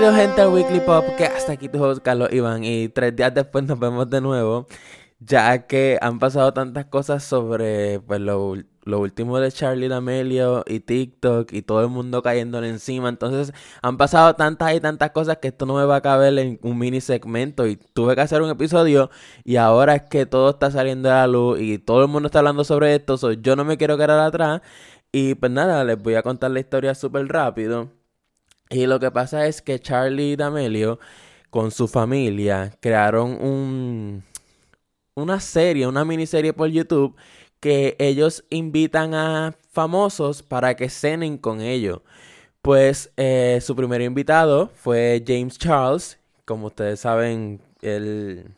Bienvenidos gente al Weekly Pop, que hasta aquí tu host Carlos Iván y tres días después nos vemos de nuevo, ya que han pasado tantas cosas sobre pues, lo, último de Charlie D'Amelio y TikTok y todo el mundo cayéndole encima, entonces han pasado tantas y tantas cosas que esto no me va a caber en un mini segmento y tuve que hacer un episodio y ahora es que todo está saliendo a la luz y todo el mundo está hablando sobre esto, yo no me quiero quedar atrás y pues nada, les voy a contar la historia súper rápido. Y lo que pasa es que Charlie D'Amelio con su familia crearon un, una serie, una miniserie por YouTube que ellos invitan a famosos para que cenen con ellos. Pues eh, su primer invitado fue James Charles. Como ustedes saben, él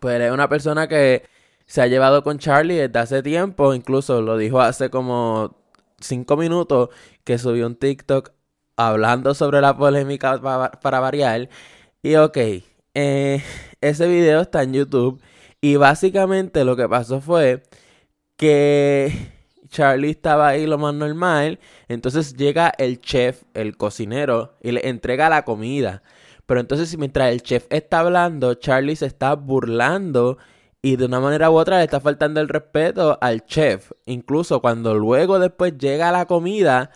pues, es una persona que se ha llevado con Charlie desde hace tiempo. Incluso lo dijo hace como cinco minutos que subió un TikTok hablando sobre la polémica para, variar. Y ok, eh, ese video está en YouTube. Y básicamente lo que pasó fue que Charlie estaba ahí lo más normal. Entonces llega el chef, el cocinero, y le entrega la comida. Pero entonces mientras el chef está hablando, Charlie se está burlando y de una manera u otra le está faltando el respeto al chef. Incluso cuando luego después llega la comida,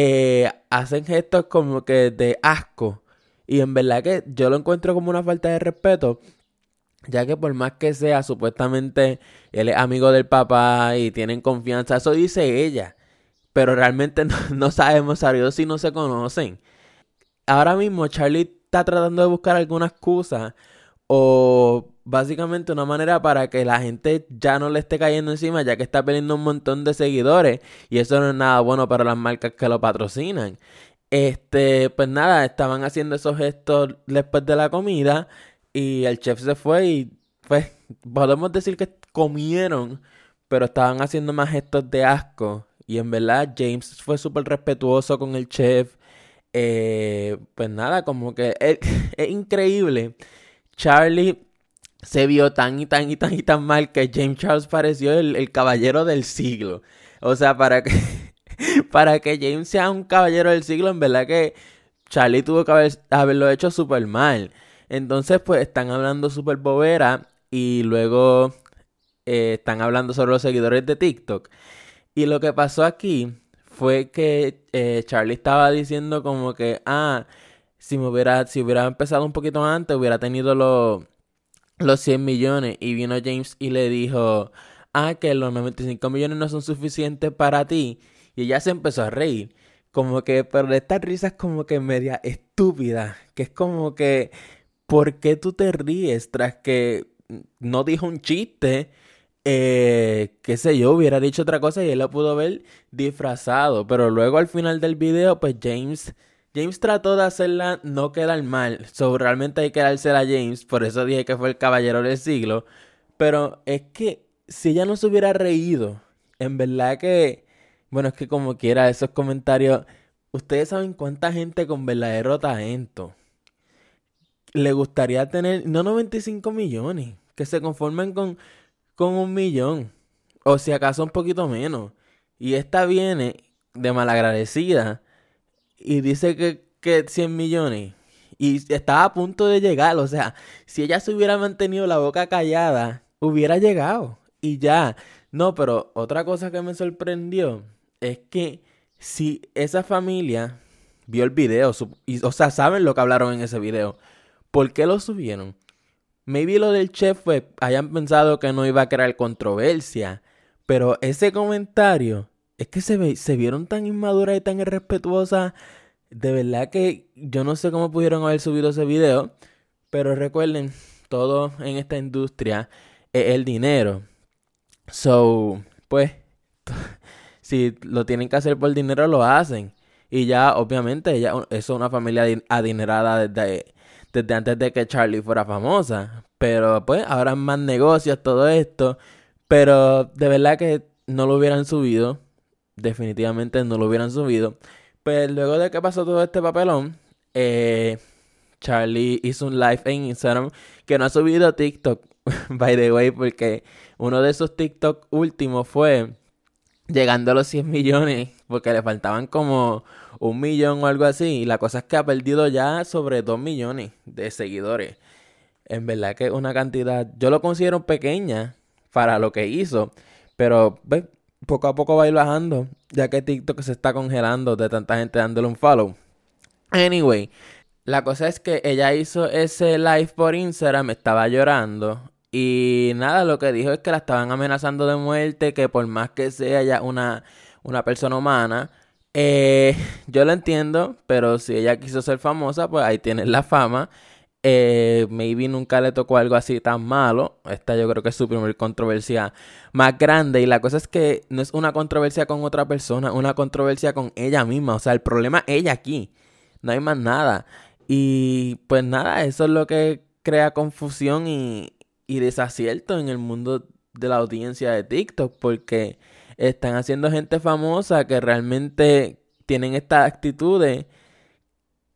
eh, hacen gestos como que de asco. Y en verdad que yo lo encuentro como una falta de respeto. Ya que por más que sea, supuestamente él es amigo del papá y tienen confianza. Eso dice ella. Pero realmente no, sabemos a si no se conocen. Ahora mismo Charlie está tratando de buscar alguna excusa. O básicamente una manera para que la gente ya no le esté cayendo encima, ya que está perdiendo un montón de seguidores y eso no es nada bueno para las marcas que lo patrocinan. Este, pues nada, estaban haciendo esos gestos después de la comida y el chef se fue y pues podemos decir que comieron, pero estaban haciendo más gestos de asco y en verdad James fue súper respetuoso con el chef. Eh, pues nada, como que es, es increíble. Charlie se vio tan y tan y tan y tan mal que James Charles pareció el, caballero del siglo. O sea, para que, para que James sea un caballero del siglo, en verdad que Charlie tuvo que haberlo hecho súper mal. Entonces, pues están hablando súper bobera y luego eh, están hablando sobre los seguidores de TikTok. Y lo que pasó aquí fue que eh, Charlie estaba diciendo como que, ah, si me hubiera, si hubiera empezado un poquito antes, hubiera tenido los los 100 millones y vino James y le dijo, ah, que los 95 millones no son suficientes para ti. Y ella se empezó a reír. Como que, pero esta risa es como que media estúpida. Que es como que, ¿por qué tú te ríes tras que no dijo un chiste? Eh, qué sé yo, hubiera dicho otra cosa y él lo pudo ver disfrazado. Pero luego al final del video, pues James James trató de hacerla no quedar mal. So, realmente hay que dársela a James. Por eso dije que fue el caballero del siglo. Pero es que si ella no se hubiera reído, en verdad que. Bueno, es que como quiera, esos comentarios. Ustedes saben cuánta gente con verdadero talento le gustaría tener. No 95 millones. Que se conformen con, con un millón. O si acaso un poquito menos. Y esta viene de malagradecida y dice que, que 100 millones. Y estaba a punto de llegar. O sea, si ella se hubiera mantenido la boca callada, hubiera llegado. Y ya. No, pero otra cosa que me sorprendió es que si esa familia vio el video, y, o sea, saben lo que hablaron en ese video, ¿por qué lo subieron? Maybe lo del chef fue, hayan pensado que no iba a crear controversia, pero ese comentario es que se, se vieron tan inmaduras y tan irrespetuosas. De verdad que yo no sé cómo pudieron haber subido ese video. Pero recuerden, todo en esta industria es el dinero. So, pues, si lo tienen que hacer por dinero, lo hacen. Y ya, obviamente, ella es una familia adinerada desde, desde antes de que Charlie fuera famosa. Pero pues, ahora más negocios, todo esto. Pero de verdad que no lo hubieran subido definitivamente no lo hubieran subido. Pero luego de que pasó todo este papelón, eh, Charlie hizo un live en Instagram que no ha subido a TikTok, by the way, porque uno de esos TikTok últimos fue llegando a los 100 millones, porque le faltaban como un millón o algo así. Y la cosa es que ha perdido ya sobre dos millones de seguidores. En verdad que es una cantidad, yo lo considero pequeña para lo que hizo. Pero poco a poco va a ir bajando. Ya que TikTok se está congelando de tanta gente dándole un follow. Anyway, la cosa es que ella hizo ese live por Instagram, estaba llorando. Y nada, lo que dijo es que la estaban amenazando de muerte, que por más que sea ya una, una persona humana, eh, yo lo entiendo, pero si ella quiso ser famosa, pues ahí tiene la fama. Eh, maybe nunca le tocó algo así tan malo. Esta yo creo que es su primer controversia más grande. Y la cosa es que no es una controversia con otra persona, una controversia con ella misma. O sea, el problema es ella aquí. No hay más nada. Y pues nada, eso es lo que crea confusión y, desacierto en el mundo de la audiencia de TikTok porque están haciendo gente famosa que realmente tienen estas actitudes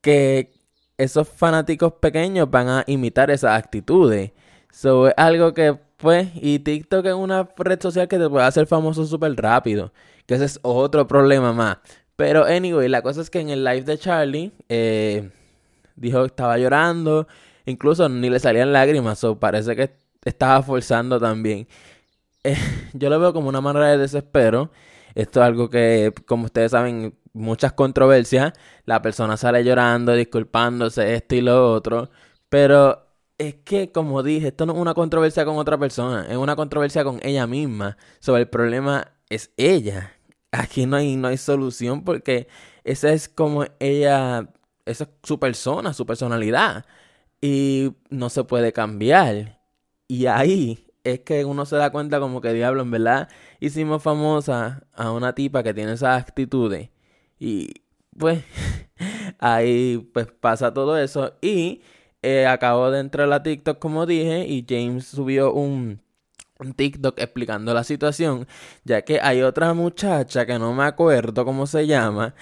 que esos fanáticos pequeños van a imitar esas actitudes. So, es algo que, pues, y TikTok es una red social que te puede hacer famoso súper rápido. Que ese es otro problema más. Pero, anyway, la cosa es que en el live de Charlie, eh, dijo que estaba llorando, incluso ni le salían lágrimas, o parece que estaba forzando también. Eh, yo lo veo como una manera de desespero. Esto es algo que, como ustedes saben, muchas controversias. La persona sale llorando, disculpándose, esto y lo otro. Pero es que, como dije, esto no es una controversia con otra persona, es una controversia con ella misma. Sobre el problema es ella. Aquí no hay, no hay solución porque esa es como ella esa es su persona, su personalidad. Y no se puede cambiar. Y ahí es que uno se da cuenta como que diablo, en verdad, hicimos famosa a una tipa que tiene esas actitudes. Y pues ahí pues pasa todo eso. Y eh, acabo de entrar a TikTok como dije y James subió un, un TikTok explicando la situación. Ya que hay otra muchacha que no me acuerdo cómo se llama.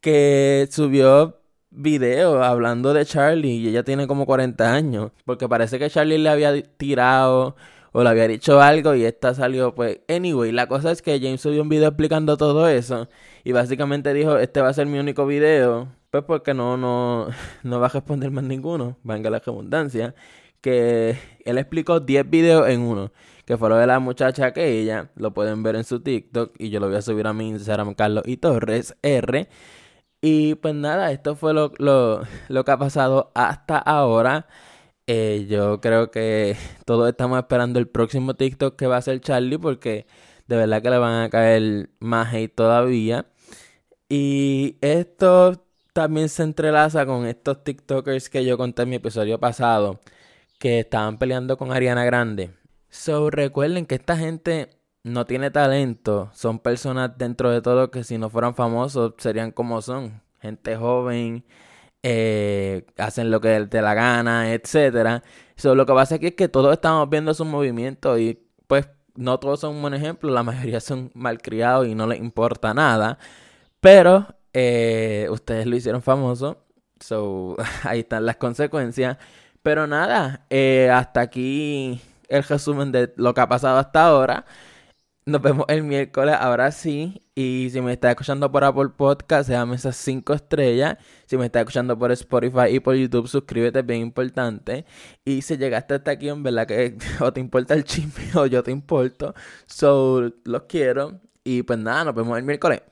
Que subió video hablando de Charlie y ella tiene como 40 años. Porque parece que Charlie le había tirado o le había dicho algo y esta salió pues... Anyway, la cosa es que James subió un video explicando todo eso y básicamente dijo, este va a ser mi único video. Pues porque no, no, no va a responder más ninguno, venga la redundancia. Que él explicó 10 videos en uno. Que fue lo de la muchacha que ella, lo pueden ver en su TikTok y yo lo voy a subir a mi Instagram, Carlos y Torres R. Y pues nada, esto fue lo, que ha pasado hasta ahora. Eh, yo creo que todos estamos esperando el próximo TikTok que va a ser Charlie porque de verdad que le van a caer más hate todavía. Y esto también se entrelaza con estos TikTokers que yo conté en mi episodio pasado que estaban peleando con Ariana Grande. So recuerden que esta gente no tiene talento, son personas dentro de todo que si no fueran famosos serían como son, gente joven, eh, hacen lo que te la gana, etcétera. So, lo que pasa aquí es que todos estamos viendo sus movimientos y pues no todos son un buen ejemplo, la mayoría son malcriados y no les importa nada, pero eh, ustedes lo hicieron famoso, so ahí están las consecuencias. Pero nada, eh, hasta aquí el resumen de lo que ha pasado hasta ahora. Nos vemos el miércoles, ahora sí. Y si me estás escuchando por Apple Podcast, déjame esas 5 estrellas. Si me estás escuchando por Spotify y por YouTube, suscríbete, bien importante. Y si llegaste hasta aquí, en verdad que o te importa el chisme o yo te importo. So, los quiero. Y pues nada, nos vemos el miércoles.